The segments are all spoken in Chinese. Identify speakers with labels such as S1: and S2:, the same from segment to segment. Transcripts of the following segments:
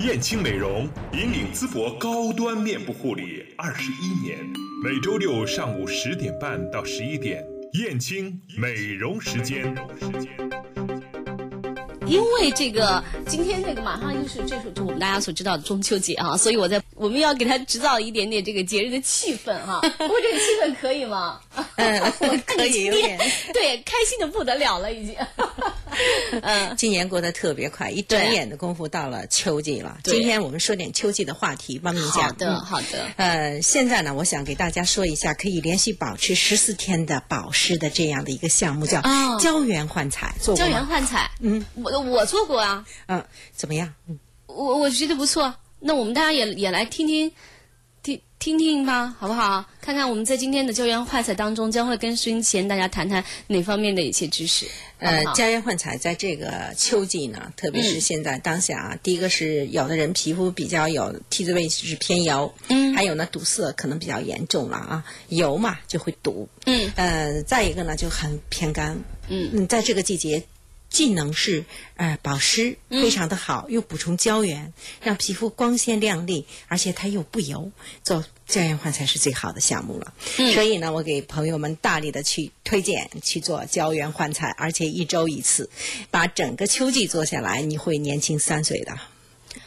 S1: 燕青美容引领淄博高端面部护理二十一年，每周六上午十点半到十一点，燕青美容时间。
S2: 因为这个今天这个马上又是这是就我们大家所知道的中秋节啊，所以我在我们要给他制造一点点这个节日的气氛哈。不过这个气氛可以吗？
S3: 嗯，可以有点。
S2: 对，开心的不得了了已经。
S3: 嗯，今年过得特别快，一转眼的功夫到了秋季了。今天我们说点秋季的话题，帮您讲。
S2: 好的，好的。
S3: 呃，现在呢，我想给大家说一下可以连续保持十四天的保湿的这样的一个项目，叫胶原焕彩。做
S2: 胶原焕彩，嗯，我我做过啊。
S3: 嗯，怎么样？嗯，
S2: 我我觉得不错。那我们大家也也来听听。听听听吧，好不好？看看我们在今天的胶原焕彩当中，将会跟收音前大家谈谈哪方面的一些知识。
S3: 呃，胶原焕彩在这个秋季呢，特别是现在当下啊，第一个是有的人皮肤比较有 T 字位置是偏油，嗯，还有呢堵塞可能比较严重了啊，油嘛就会堵，嗯，呃，再一个呢就很偏干，嗯。嗯，在这个季节。既能是呃保湿非常的好，又补充胶原，让皮肤光鲜亮丽，而且它又不油，做胶原焕才是最好的项目了。所以呢，我给朋友们大力的去推荐去做胶原焕彩，而且一周一次，把整个秋季做下来，你会年轻三岁的。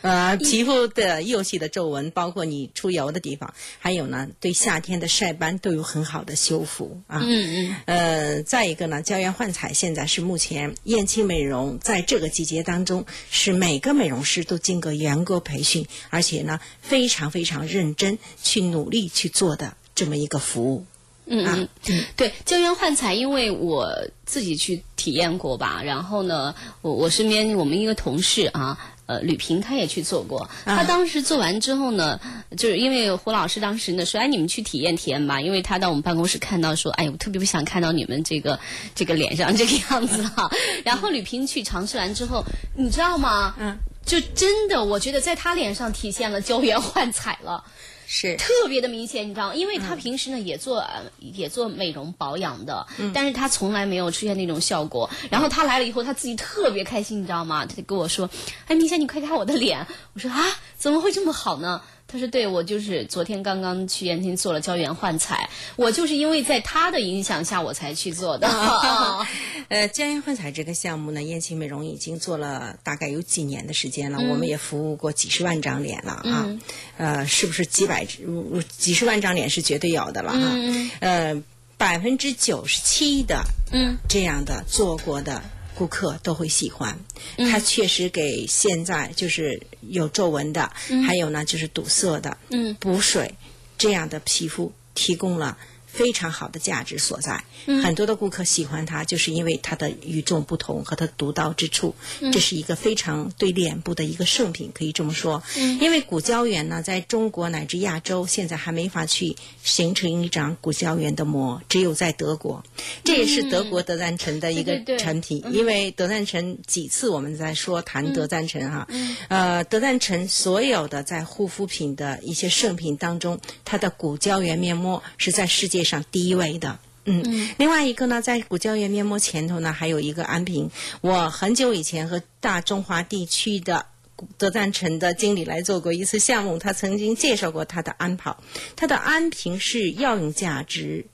S3: 呃，皮肤的幼细的皱纹，包括你出油的地方，还有呢，对夏天的晒斑都有很好的修复啊。嗯嗯。呃，再一个呢，胶原焕彩现在是目前燕青美容在这个季节当中，是每个美容师都经过严格培训，而且呢非常非常认真去努力去做的这么一个服务。
S2: 嗯嗯。对，胶原焕彩，因为我自己去体验过吧，然后呢，我我身边我们一个同事啊。呃，吕萍她也去做过，她当时做完之后呢，就是因为胡老师当时呢说，哎，你们去体验体验吧，因为他到我们办公室看到说，哎，我特别不想看到你们这个这个脸上这个样子哈。然后吕萍去尝试完之后，你知道吗？嗯，就真的，我觉得在她脸上体现了胶原焕彩了。
S3: 是
S2: 特别的明显，你知道吗？因为他平时呢也做也做美容保养的，但是他从来没有出现那种效果。然后他来了以后，他自己特别开心，你知道吗？他就跟我说：“哎，明显，你快看我的脸。”我说：“啊，怎么会这么好呢？”他说：“对，我就是昨天刚刚去燕京做了胶原焕彩，我就是因为在他的影响下我才去做的。
S3: 呃，胶原焕彩这个项目呢，燕青美容已经做了大概有几年的时间了，我们也服务过几十万张脸了啊。呃，是不是几百几十万张脸是绝对有的了哈？呃，百分之九十七的嗯这样的做过的。”顾客都会喜欢，它确实给现在就是有皱纹的，还有呢就是堵塞的、补水这样的皮肤提供了。非常好的价值所在，很多的顾客喜欢它，就是因为它的与众不同和它独到之处。这是一个非常对脸部的一个圣品，可以这么说。因为骨胶原呢，在中国乃至亚洲，现在还没法去形成一张骨胶原的膜，只有在德国。这也是德国德赞臣的一个产品。因为德赞臣几次我们在说谈德赞臣哈，呃，德赞臣所有的在护肤品的一些圣品当中，它的骨胶原面膜是在世界。上第一位的，嗯，另外一个呢，在骨胶原面膜前头呢，还有一个安瓶。我很久以前和大中华地区的德赞臣的经理来做过一次项目，他曾经介绍过他的安跑，他的安瓶是药用价值，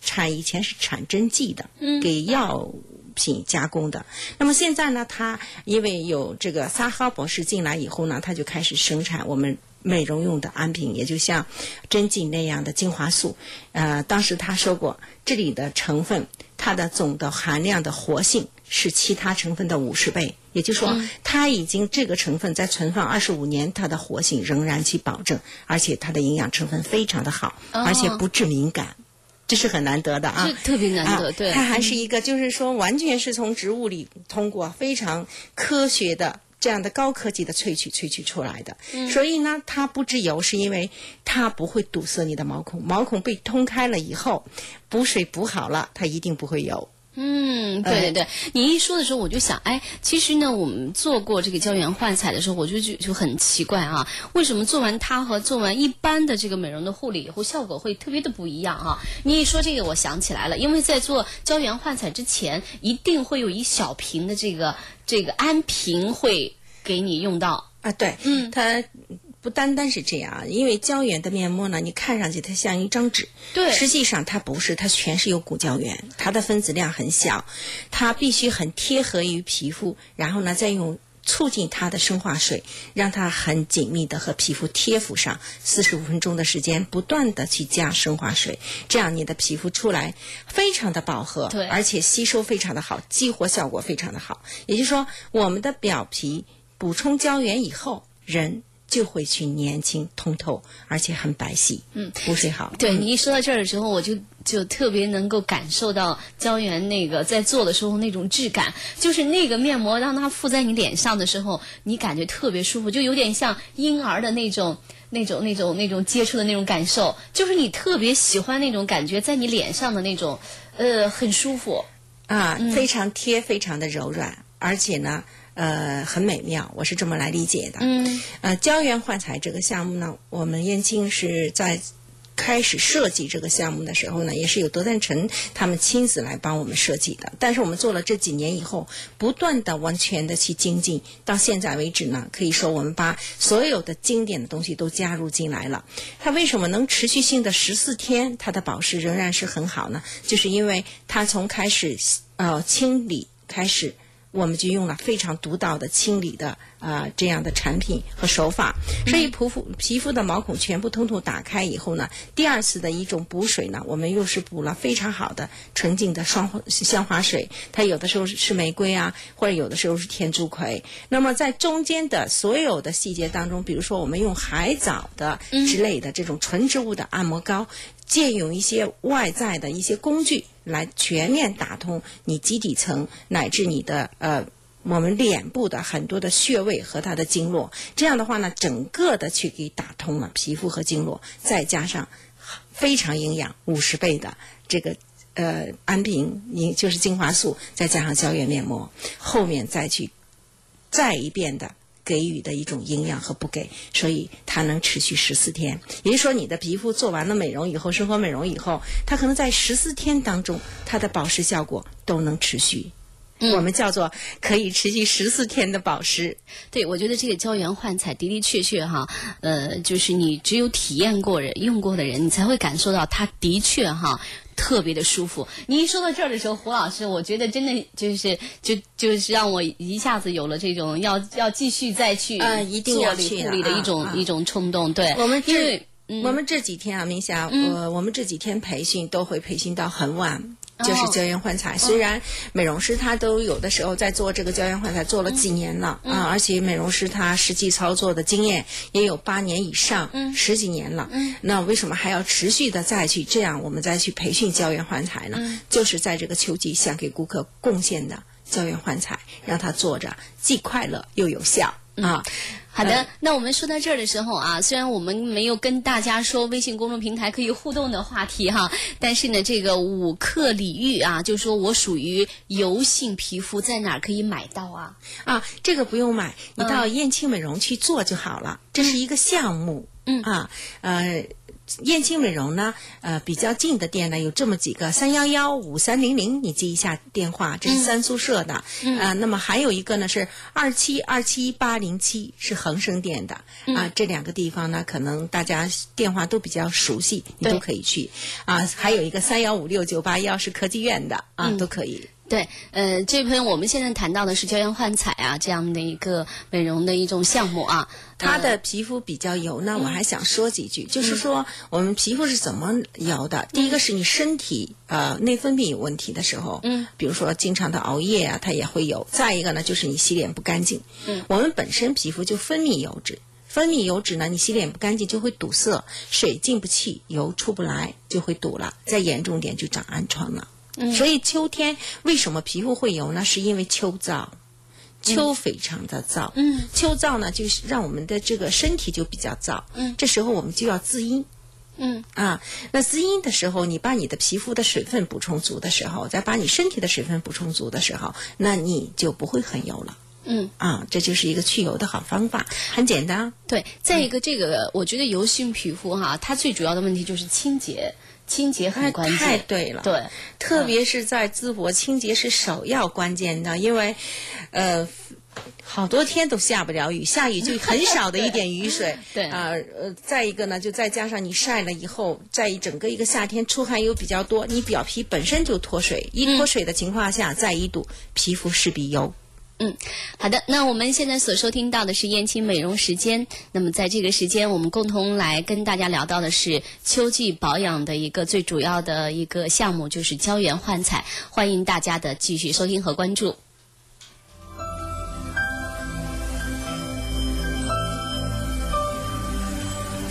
S3: 产以前是产针剂的，给药品加工的。那么现在呢，他因为有这个萨哈博士进来以后呢，他就开始生产我们。美容用的安瓶，也就像针剂那样的精华素。呃，当时他说过，这里的成分，它的总的含量的活性是其他成分的五十倍。也就是说，它已经这个成分在存放二十五年，它的活性仍然去保证，而且它的营养成分非常的好，而且不致敏感，这是很难得的啊，
S2: 特别难得。对，
S3: 它还是一个，就是说完全是从植物里通过非常科学的。这样的高科技的萃取萃取出来的。所以呢，它不致油是因为它不会堵塞你的毛孔，毛孔被通开了以后，补水补好了，它一定不会油。
S2: 嗯，对对对，你一说的时候，我就想，哎，其实呢，我们做过这个胶原焕彩的时候，我就就就很奇怪啊，为什么做完它和做完一般的这个美容的护理以后，效果会特别的不一样啊？你一说这个，我想起来了，因为在做胶原焕彩之前，一定会有一小瓶的这个这个安瓶会给你用到
S3: 啊，对，嗯，它。不单单是这样啊，因为胶原的面膜呢，你看上去它像一张纸，
S2: 对，
S3: 实际上它不是，它全是有骨胶原，它的分子量很小，它必须很贴合于皮肤，然后呢，再用促进它的生化水，让它很紧密的和皮肤贴附上，四十五分钟的时间，不断的去加生化水，这样你的皮肤出来非常的饱和，
S2: 对，
S3: 而且吸收非常的好，激活效果非常的好。也就是说，我们的表皮补充胶原以后，人。就会去年轻通透，而且很白皙，嗯，补水好。
S2: 对你一说到这儿的时候，我就就特别能够感受到胶原那个在做的时候那种质感，就是那个面膜让它敷在你脸上的时候，你感觉特别舒服，就有点像婴儿的那种、那种、那种、那种接触的那种感受，就是你特别喜欢那种感觉在你脸上的那种，呃，很舒服。
S3: 啊，非常贴，非常的柔软，而且呢。呃，很美妙，我是这么来理解的。嗯，呃，胶原焕彩这个项目呢，我们燕青是在开始设计这个项目的时候呢，也是有德赞成他们亲自来帮我们设计的。但是我们做了这几年以后，不断的完全的去精进，到现在为止呢，可以说我们把所有的经典的东西都加入进来了。它为什么能持续性的十四天，它的保湿仍然是很好呢？就是因为它从开始呃清理开始。我们就用了非常独到的清理的啊这样的产品和手法，所以皮肤皮肤的毛孔全部通通打开以后呢，第二次的一种补水呢，我们又是补了非常好的纯净的双香花水，它有的时候是玫瑰啊，或者有的时候是天竺葵。那么在中间的所有的细节当中，比如说我们用海藻的之类的这种纯植物的按摩膏。借用一些外在的一些工具来全面打通你基底层乃至你的呃我们脸部的很多的穴位和它的经络，这样的话呢，整个的去给打通了皮肤和经络，再加上非常营养五十倍的这个呃安瓶，你就是精华素，再加上胶原面膜，后面再去再一遍的。给予的一种营养和不给，所以它能持续十四天。也就是说，你的皮肤做完了美容以后，生活美容以后，它可能在十四天当中，它的保湿效果都能持续。我们叫做可以持续十四天的保湿。
S2: 对，我觉得这个胶原焕彩的的确确哈，呃，就是你只有体验过人、用过的人，你才会感受到它的确哈。特别的舒服。你一说到这儿的时候，胡老师，我觉得真的就是就就是让我一下子有了这种要要继续再去
S3: 啊，一定要
S2: 去护理的一种一种冲动。对，
S3: 我们这我们这几天啊，明霞，我我们这几天培训都会培训到很晚。就是胶原焕彩，虽然美容师他都有的时候在做这个胶原焕彩做了几年了啊，而且美容师他实际操作的经验也有八年以上，十几年了。那为什么还要持续的再去这样我们再去培训胶原焕彩呢？就是在这个秋季想给顾客贡献的胶原焕彩，让他做着既快乐又有效啊。
S2: 好的，那我们说到这儿的时候啊，虽然我们没有跟大家说微信公众平台可以互动的话题哈，但是呢，这个五克李玉啊，就说我属于油性皮肤，在哪儿可以买到啊？
S3: 啊，这个不用买，你到燕青美容去做就好了，这是一个项目。嗯啊，呃。燕青美容呢，呃，比较近的店呢有这么几个，三幺幺五三零零，你记一下电话，这是三宿舍的。啊，那么还有一个呢是二七二七八零七，是恒生店的。啊，这两个地方呢，可能大家电话都比较熟悉，你都可以去。啊，还有一个三幺五六九八幺是科技院的，啊，都可以。
S2: 对，呃，这位朋友，我们现在谈到的是胶原焕彩啊，这样的一个美容的一种项目啊。
S3: 他的皮肤比较油呢，我还想说几句，就是说我们皮肤是怎么油的？第一个是你身体呃内分泌有问题的时候，嗯，比如说经常的熬夜啊，它也会油。再一个呢，就是你洗脸不干净，嗯，我们本身皮肤就分泌油脂，分泌油脂呢，你洗脸不干净就会堵塞，水进不去，油出不来，就会堵了。再严重点就长暗疮了。所以秋天为什么皮肤会油呢？是因为秋燥。秋非常的燥，嗯，秋燥呢，就是让我们的这个身体就比较燥，嗯，这时候我们就要滋阴。
S2: 嗯
S3: 啊，那滋阴的时候，你把你的皮肤的水分补充足的时候，再把你身体的水分补充足的时候，那你就不会很油了。
S2: 嗯
S3: 啊，这就是一个去油的好方法，很简单。
S2: 对，再一个，这个我觉得油性皮肤哈，它最主要的问题就是清洁，清洁很关键。
S3: 太对了，
S2: 对，
S3: 特别是在淄博清洁是首要关键的，因为，呃。好多天都下不了雨，下雨就很少的一点雨水。
S2: 对
S3: 啊，呃，再一个呢，就再加上你晒了以后，在一整个一个夏天出汗又比较多，你表皮本身就脱水，一脱水的情况下，再一堵，皮肤势必油。
S2: 嗯，好的，那我们现在所收听到的是燕青美容时间。那么在这个时间，我们共同来跟大家聊到的是秋季保养的一个最主要的一个项目，就是胶原焕彩。欢迎大家的继续收听和关注。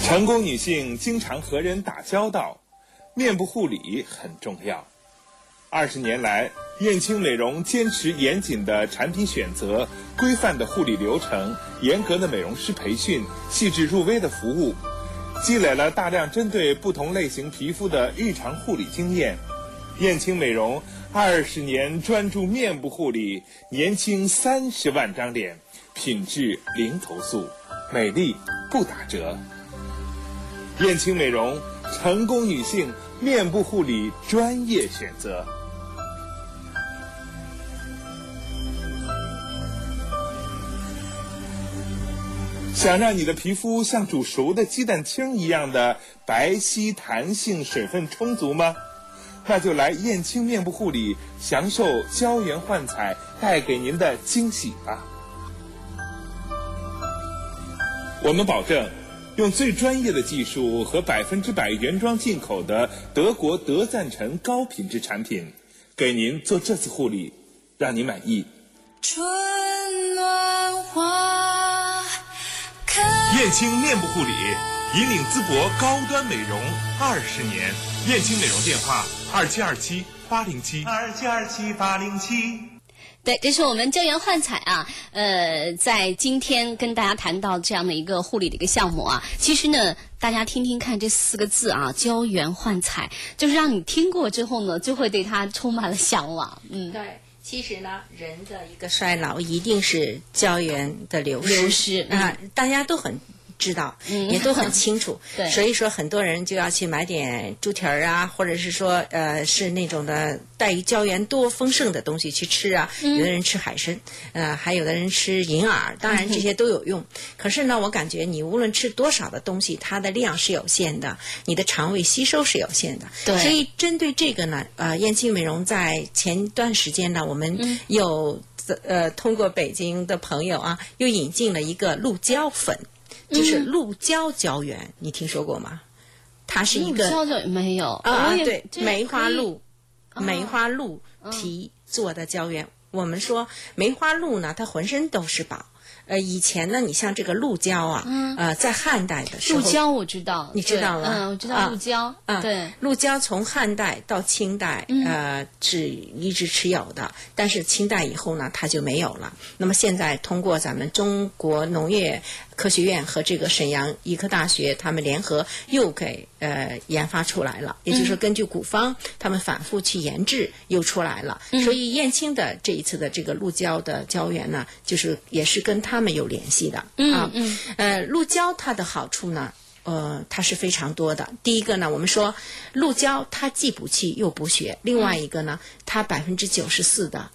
S1: 成功女性经常和人打交道，面部护理很重要。二十年来，燕青美容坚持严谨的产品选择、规范的护理流程、严格的美容师培训、细致入微的服务，积累了大量针对不同类型皮肤的日常护理经验。燕青美容二十年专注面部护理，年轻三十万张脸，品质零投诉，美丽不打折。燕青美容，成功女性面部护理专业选择。想让你的皮肤像煮熟的鸡蛋清一样的白皙、弹性、水分充足吗？那就来燕青面部护理，享受胶原焕彩带给您的惊喜吧。我们保证。用最专业的技术和百分之百原装进口的德国德赞臣高品质产品，给您做这次护理，让您满意。春暖花。燕青面部护理，引领淄博高端美容二十年。燕青美容电话：二七二七八零七二七二七八零七。
S2: 对，这是我们胶原焕彩啊，呃，在今天跟大家谈到这样的一个护理的一个项目啊，其实呢，大家听听看这四个字啊，胶原焕彩，就是让你听过之后呢，就会对它充满了向往。嗯，
S3: 对，其实呢，人的一个衰老一定是胶原的流失，
S2: 流失
S3: 啊，大家都很。知道，嗯 也都很清楚，
S2: 对，
S3: 所以说很多人就要去买点猪蹄儿啊，或者是说呃是那种的带胶原多丰盛的东西去吃啊。有的人吃海参，呃，还有的人吃银耳，当然这些都有用。可是呢，我感觉你无论吃多少的东西，它的量是有限的，你的肠胃吸收是有限的。
S2: 对，
S3: 所以针对这个呢，呃，燕青美容在前段时间呢，我们有呃通过北京的朋友啊，又引进了一个鹿胶粉。就是鹿胶胶原，你听说过吗？它是一个
S2: 没有
S3: 啊，对，梅花鹿，梅花鹿皮做的胶原。我们说梅花鹿呢，它浑身都是宝。呃，以前呢，你像这个鹿胶啊，呃，在汉代的时候，
S2: 鹿胶我知道，
S3: 你知道吗？
S2: 嗯，我知道鹿胶。
S3: 啊，
S2: 对，
S3: 鹿胶从汉代到清代，呃，是一直持有的，但是清代以后呢，它就没有了。那么现在通过咱们中国农业科学院和这个沈阳医科大学，他们联合又给呃研发出来了，也就是说根据古方，他们反复去研制，又出来了。所以燕青的这一次的这个鹿胶的胶原呢，就是也是跟他们有联系的啊。呃，鹿胶它的好处呢？呃，它是非常多的。第一个呢，我们说鹿胶它既补气又补血，另外一个呢，它百分之九十四的。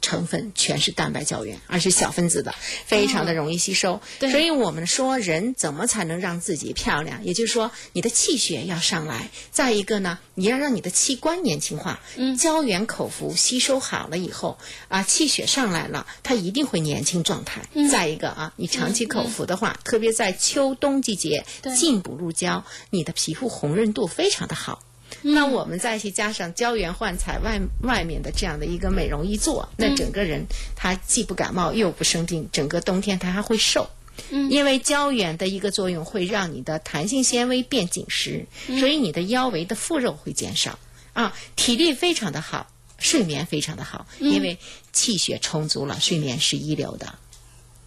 S3: 成分全是蛋白胶原，而是小分子的，非常的容易吸收。
S2: 对，
S3: 所以我们说人怎么才能让自己漂亮？也就是说，你的气血要上来。再一个呢，你要让你的器官年轻化。嗯，胶原口服吸收好了以后，啊，气血上来了，它一定会年轻状态。嗯，再一个啊，你长期口服的话，特别在秋冬季节，进补入胶，你的皮肤红润度非常的好。那我们再去加上胶原焕彩外外面的这样的一个美容一做，那整个人他既不感冒又不生病，整个冬天他还会瘦。嗯，因为胶原的一个作用会让你的弹性纤维变紧实，所以你的腰围的腹肉会减少啊，体力非常的好。睡眠非常的好，因为气血充足了，睡眠是一流的。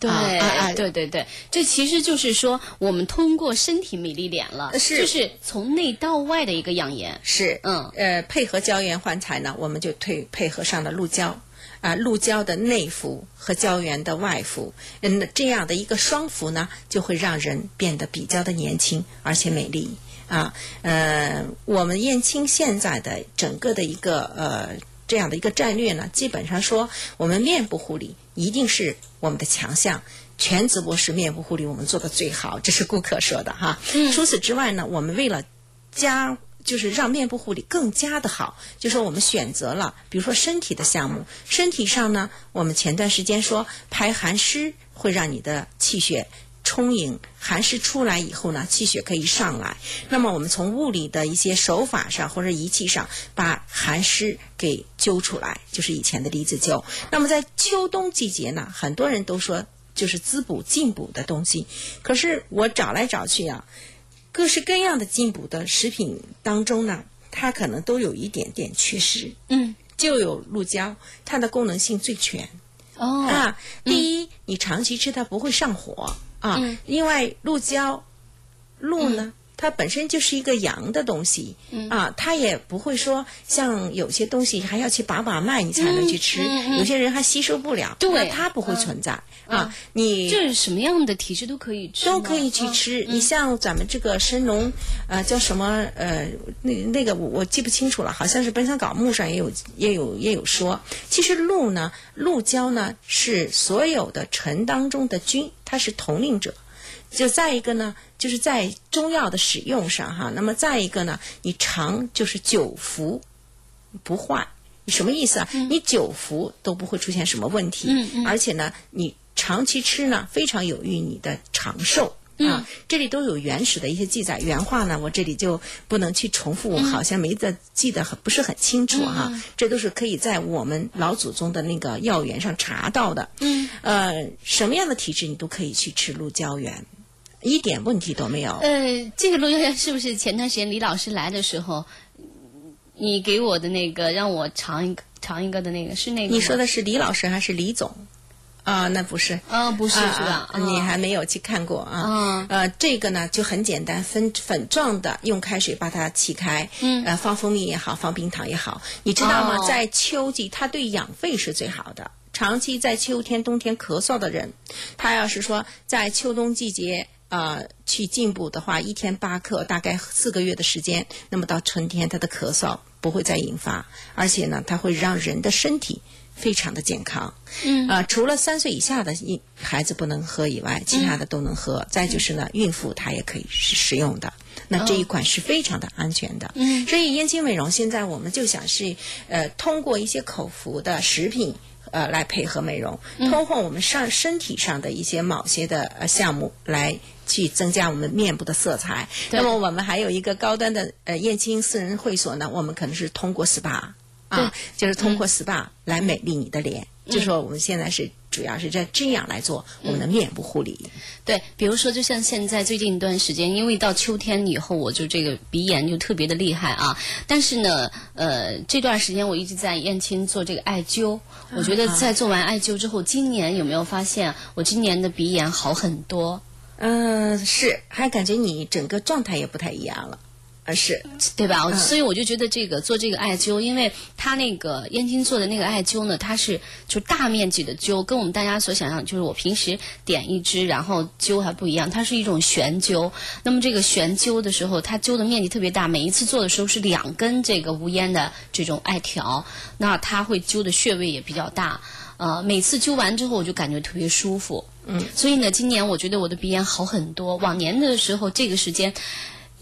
S2: 对、对对对，这其实就是说，我们通过身体美丽脸了，
S3: 是
S2: 就是从内到外的一个养颜。
S3: 是，
S2: 嗯
S3: 呃，配合胶原焕彩呢，我们就配配合上了鹿胶。啊，鹿胶的内服和胶原的外服，嗯，这样的一个双服呢，就会让人变得比较的年轻，而且美丽啊。呃，我们燕青现在的整个的一个呃这样的一个战略呢，基本上说，我们面部护理一定是我们的强项。全直播式面部护理我们做的最好，这是顾客说的哈。除此之外呢，我们为了加就是让面部护理更加的好，就说我们选择了，比如说身体的项目，身体上呢，我们前段时间说排寒湿会让你的气血充盈，寒湿出来以后呢，气血可以上来。那么我们从物理的一些手法上或者仪器上，把寒湿给揪出来，就是以前的离子灸。那么在秋冬季节呢，很多人都说就是滋补进补的东西，可是我找来找去啊。各式各样的进补的食品当中呢，它可能都有一点点缺失。
S2: 嗯，
S3: 就有鹿胶，它的功能性最全、
S2: 哦，
S3: 啊。第一，你长期吃它不会上火啊。
S2: 嗯
S3: 另外，鹿胶，鹿呢，它本身就是一个阳的东西、
S2: 嗯
S3: 啊，它也不会说像有些东西还要去把把脉你才能去吃，
S2: 嗯嗯
S3: 有些人还吸收不了，
S2: 对
S3: 那它不会存在、啊。你
S2: 就是什么样的体质都可以吃，
S3: 都可以去吃。你像咱们这个神农，呃，叫什么？呃，那那个我我记不清楚了，好像是《本草纲目》上也有也有也有说。其实鹿呢，鹿胶呢是所有的臣当中的菌，它是统领者。就再一个呢，就是在中药的使用上哈，那么再一个呢，你常就是久服不坏。什么意思啊？你久服都不会出现什么问题，
S2: 嗯嗯。
S3: 而且呢，你长期吃呢，非常有益你的长寿。
S2: 嗯。
S3: 啊，这里都有原始的一些记载，原话呢，我这里就不能去重复，好像没得记得很不是很清楚哈、这都是可以在我们老祖宗的那个药源上查到的。
S2: 嗯，
S3: 呃，什么样的体质你都可以去吃鹿胶原，一点问题都没有。
S2: 呃，这个鹿胶原是不是前段时间李老师来的时候，你给我的那个让我尝一个尝一个的那个是那个？
S3: 你说的是李老师还是李总？啊，那不是。
S2: 啊、不是、
S3: 啊
S2: 是吧？
S3: 啊你还没有去看过啊？
S2: 嗯
S3: 呃，这个呢就很简单，粉粉状的，用开水把它沏开，
S2: 嗯
S3: 呃，放蜂蜜也好，放冰糖也好，你知道吗？
S2: 哦
S3: 在秋季，它对养肺是最好的。长期在秋天、冬天咳嗽的人，他要是说在秋冬季节。呃，去进补的话，一天八克，大概四个月的时间，那么到春天，他的咳嗽不会再引发，而且呢，它会让人的身体非常的健康。
S2: 嗯
S3: 啊、除了三岁以下的一孩子不能喝以外，其他的都能喝。再就是呢，孕妇她也可以使使用的。那这一款是非常的安全的。
S2: 嗯
S3: 所以燕青美容现在我们就想是呃，通过一些口服的食品。呃，来配合美容，通过我们上身体上的一些某些的呃项目来去增加我们面部的色彩。那么我们还有一个高端的呃燕青私人会所呢，我们可能是通过 SPA 啊，就是通过 SPA 来美丽你的脸。就说我们现在是主要是在这样来做我们的面部护理。
S2: 对，比如说，就像现在最近一段时间，因为到秋天以后，我就这个鼻炎就特别的厉害啊。但是呢，呃，这段时间我一直在燕青做这个艾灸，我觉得在做完艾灸之后，今年有没有发现我今年的鼻炎好很多？
S3: 嗯、是，还感觉你整个状态也不太一样了。啊，是，
S2: 对吧？所以我就觉得这个做这个艾灸，因为它那个燕京做的那个艾灸呢，它是就大面积的灸，跟我们大家所想象，就是我平时点一支然后灸还不一样，它是一种悬灸。那么这个悬灸的时候，它灸的面积特别大，每一次做的时候是两根这个无烟的这种艾条，那它会灸的穴位也比较大。呃，每次灸完之后，我就感觉特别舒服。嗯，所以呢，今年我觉得我的鼻炎好很多。往年的时候，这个时间。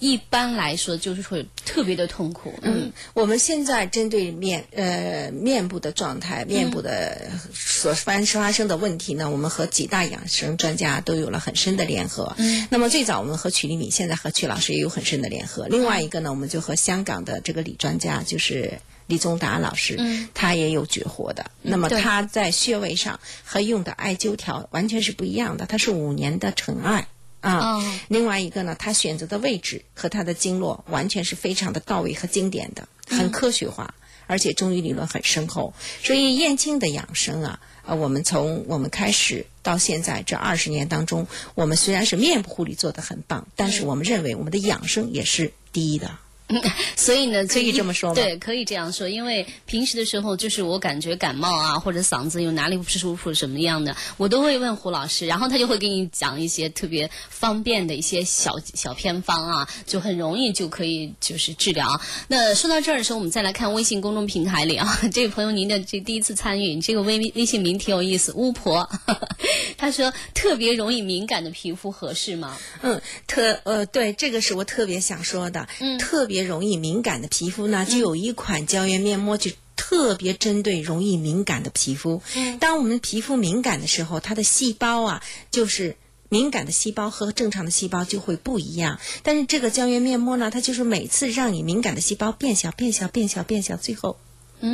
S2: 一般来说就是会特别的痛苦，嗯，
S3: 我们现在针对面呃面部的状态、面部的所发发生的问题呢，我们和几大养生专家都有了很深的联合。嗯，那么最早我们和曲丽敏，现在和曲老师也有很深的联合。另外一个呢，我们就和香港的这个李专家，就是李宗达老师，
S2: 嗯
S3: 他也有绝活的。那么他在穴位上和用的艾灸条完全是不一样的，他是五年的纯艾。啊，
S2: 哦
S3: 另外一个呢，他选择的位置和他的经络完全是非常的到位和经典的，很科学化，而且中医理论很深厚。所以燕青的养生啊，啊，我们从我们开始到现在这二十年当中，我们虽然是面部护理做得很棒，但是我们认为我们的养生也是第一的。
S2: 所以呢，
S3: 可以这么说吗
S2: 对，可以这样说。因为平时的时候，就是我感觉感冒啊，或者嗓子有哪里不舒服什么样的，我都会问胡老师，然后他就会给你讲一些特别方便的一些小小偏方啊，就很容易就可以就是治疗。那说到这儿的时候，我们再来看微信公众平台里啊，这位朋友您的这第一次参与，你这个微微信名挺有意思，巫婆，他说特别容易敏感的皮肤合适吗？
S3: 嗯，特呃，对，这个是我特别想说的。嗯，特别容易敏感的皮肤呢，就有一款胶原面膜，就特别针对容易敏感的皮肤。嗯，当我们皮肤敏感的时候，它的细胞啊，就是敏感的细胞和正常的细胞就会不一样。但是这个胶原面膜呢，它就是每次让你敏感的细胞变小、变小、变小、变小，最后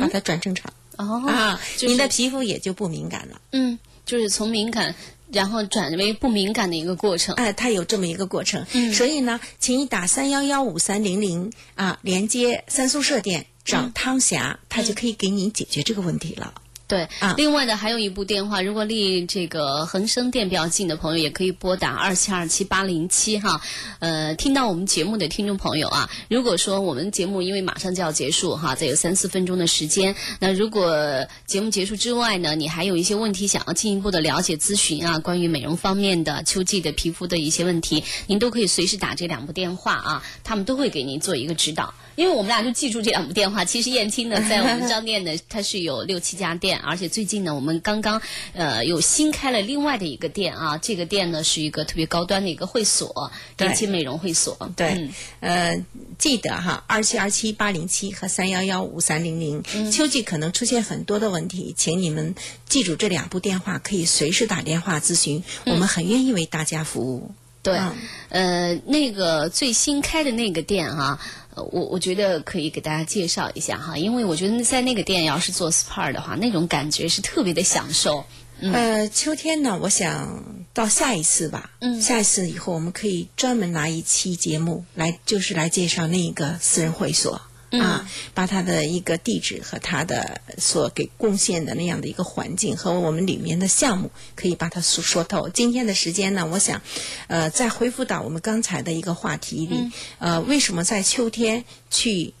S3: 把它转正常。
S2: 哦
S3: 啊，
S2: 就是
S3: 您的皮肤也就不敏感了。
S2: 嗯，就是从敏感，然后转为不敏感的一个过程。
S3: 哎，它有这么一个过程，
S2: 嗯
S3: 所以呢，请你打三幺幺五三零零啊，连接三宿舍店找汤霞，他就可以给你解决这个问题了。
S2: 对，
S3: 啊
S2: 另外呢，还有一部电话，如果离这个恒生店比较近的朋友，也可以拨打二七二七八零七哈。呃，听到我们节目的听众朋友啊，如果说我们节目因为马上就要结束哈，再有三四分钟的时间，那如果节目结束之外呢，你还有一些问题想要进一步的了解咨询啊，关于美容方面的秋季的皮肤的一些问题，您都可以随时打这两部电话啊，他们都会给您做一个指导。因为我们俩就记住这两部电话。其实燕青呢，在我们张店呢，它是有六七家店，而且最近呢，我们刚刚呃又新开了另外的一个店啊。这个店呢是一个特别高端的一个会所，年轻美容会所。
S3: 对，
S2: 嗯
S3: 呃，记得哈，二七二七八零七和三幺幺五三零零，
S2: 嗯
S3: 秋季可能出现很多的问题，请你们记住这两部电话，可以随时打电话咨询，我们很愿意为大家服务。
S2: 对，
S3: 嗯
S2: 呃，那个最新开的那个店哈、呃我我觉得可以给大家介绍一下哈，因为我觉得在那个店要是做 SPA 的话，那种感觉是特别的享受。
S3: 呃，秋天呢，我想到下一次吧，
S2: 嗯
S3: 下一次以后我们可以专门拿一期节目来，就是来介绍那个私人会所。
S2: 嗯。
S3: 啊，把它的一个地址和它的所给贡献的那样的一个环境和我们里面的项目，可以把它说说透。今天的时间呢，我想，呃，再恢复到我们刚才的一个话题里，
S2: 嗯。
S3: 呃，为什么在秋天去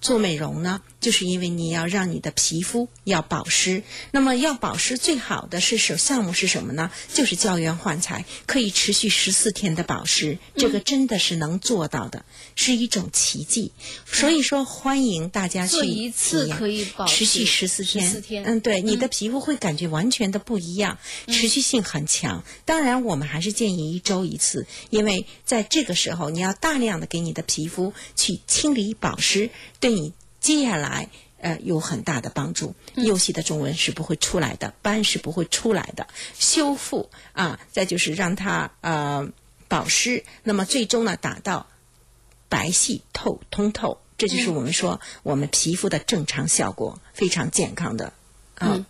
S3: 做美容呢，就是因为你要让你的皮肤要保湿。那么要保湿最好的是什项目是什么呢？就是胶原焕彩，可以持续十四天的保湿，这个真的是能做到的，是一种奇迹。所以说，欢迎大家去
S2: 做一次可以保
S3: 持续十四天。
S2: 天
S3: 嗯，对，你的皮肤会感觉完全的不一样，持续性很强。当然，我们还是建议一周一次，因为在这个时候，你要大量的给你的皮肤去清理保湿，对你接下来。呃，有很大的帮助。幼细的皱纹是不会出来的，斑是不会出来的。修复啊，再就是让它呃保湿，那么最终呢达到白皙透通透，这就是我们说我们皮肤的正常效果，非常健康的。啊、
S2: 嗯，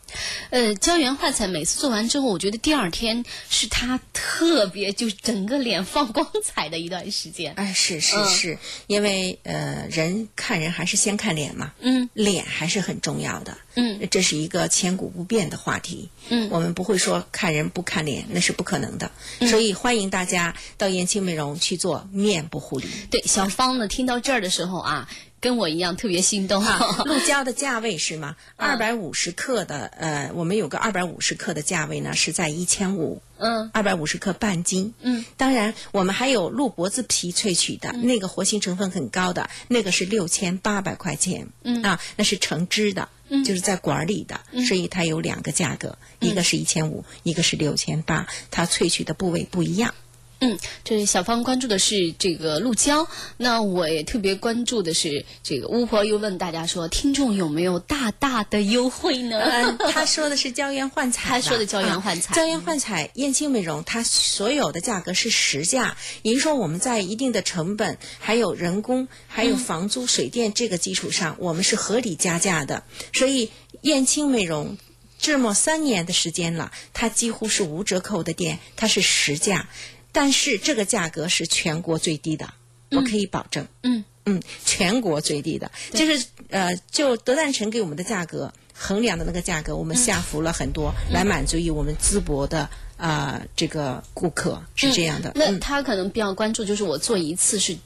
S2: 呃，胶原焕彩每次做完之后，我觉得第二天是她特别就整个脸放光彩的一段时间。
S3: 哎，是。是
S2: 嗯。
S3: 是，因为呃，人看人还是先看脸嘛，
S2: 嗯。
S3: 脸还是很重要的，
S2: 嗯，
S3: 这是一个千古不变的话题，
S2: 嗯。
S3: 我们不会说看人不看脸，那是不可能的，所以欢迎大家到燕青美容去做面部护理。
S2: 对，小芳呢，听到这儿的时候啊，跟我一样特别心动。
S3: 啊，鹿胶的价位是吗？
S2: 嗯
S3: 二百五十克的，呃，我们有个二百五十克的价位呢，是在一千五。
S2: 嗯
S3: 二百五十克半斤。
S2: 嗯，
S3: 当然我们还有鹿脖子皮萃取的、那个活性成分很高的，那个是六千八百块钱。
S2: 嗯
S3: 啊，那是成支的，
S2: 嗯
S3: 就是在管儿里的，所以它有两个价格，一个是一千五，一个是六千八，它萃取的部位不一样。
S2: 嗯，这小芳关注的是这个鹿胶，那我也特别关注的是这个巫婆又问大家说，听众有没有大大的优惠呢？
S3: 嗯，他说的是胶原焕彩吧，
S2: 他说的胶原焕彩
S3: 啊胶原焕彩燕青美容，它所有的价格是实价，也就是说我们在一定的成本、还有人工、还有房租、水电这个基础上，我们是合理加价的。所以燕青美容这么三年的时间了，它几乎是无折扣的店，它是实价，但是这个价格是全国最低的，我可以保证。
S2: 嗯。
S3: 嗯，全国最低的，就是呃，就德赞臣给我们的价格衡量的那个价格，我们下浮了很多，来满足于我们淄博的啊、这个顾客是这样的。
S2: 那
S3: 嗯。
S2: 他可能比较关注就是我做一次是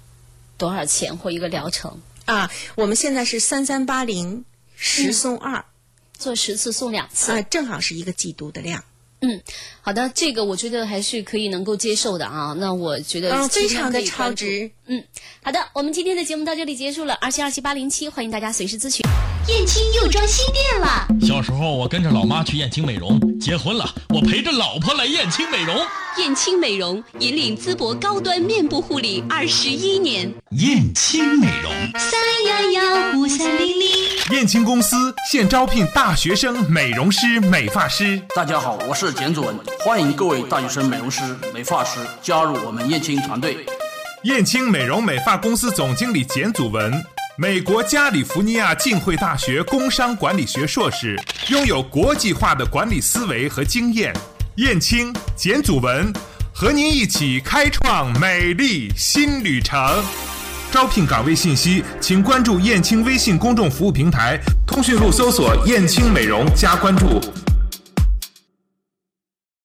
S2: 多少钱或一个疗程，
S3: 啊，我们现在是三三八零十送二。
S2: 做十次送两次。
S3: 啊，正好是一个季度的量。
S2: 嗯，好的，这个我觉得还是可以能够接受的啊。那我觉得
S3: 嗯，非常的超。值。
S2: 嗯，好的，我们今天的节目到这里结束了，二七二七八零七，欢迎大家随时咨询。
S4: 燕青又装新店了。
S5: 小时候我跟着老妈去燕青美容，结婚了我陪着老婆来燕青美容。
S6: 燕青美容引领淄博高端面部护理二十一年。
S5: 燕青美容。
S4: 三零幺幺五三零零。
S1: 燕青公司现招聘大学生美容师、美发师。
S7: 大家好，我是简祖文，欢迎各位大学生美容师、美发师加入我们燕青团队。
S1: 燕青美容美发公司总经理简祖文，美国加利福尼亚浸会大学工商管理学硕士，拥有国际化的管理思维和经验。燕青、简祖文和您一起开创美丽新旅程。招聘岗位信息，请关注燕青微信公众服务平台，通讯录搜索“燕青美容”加关注。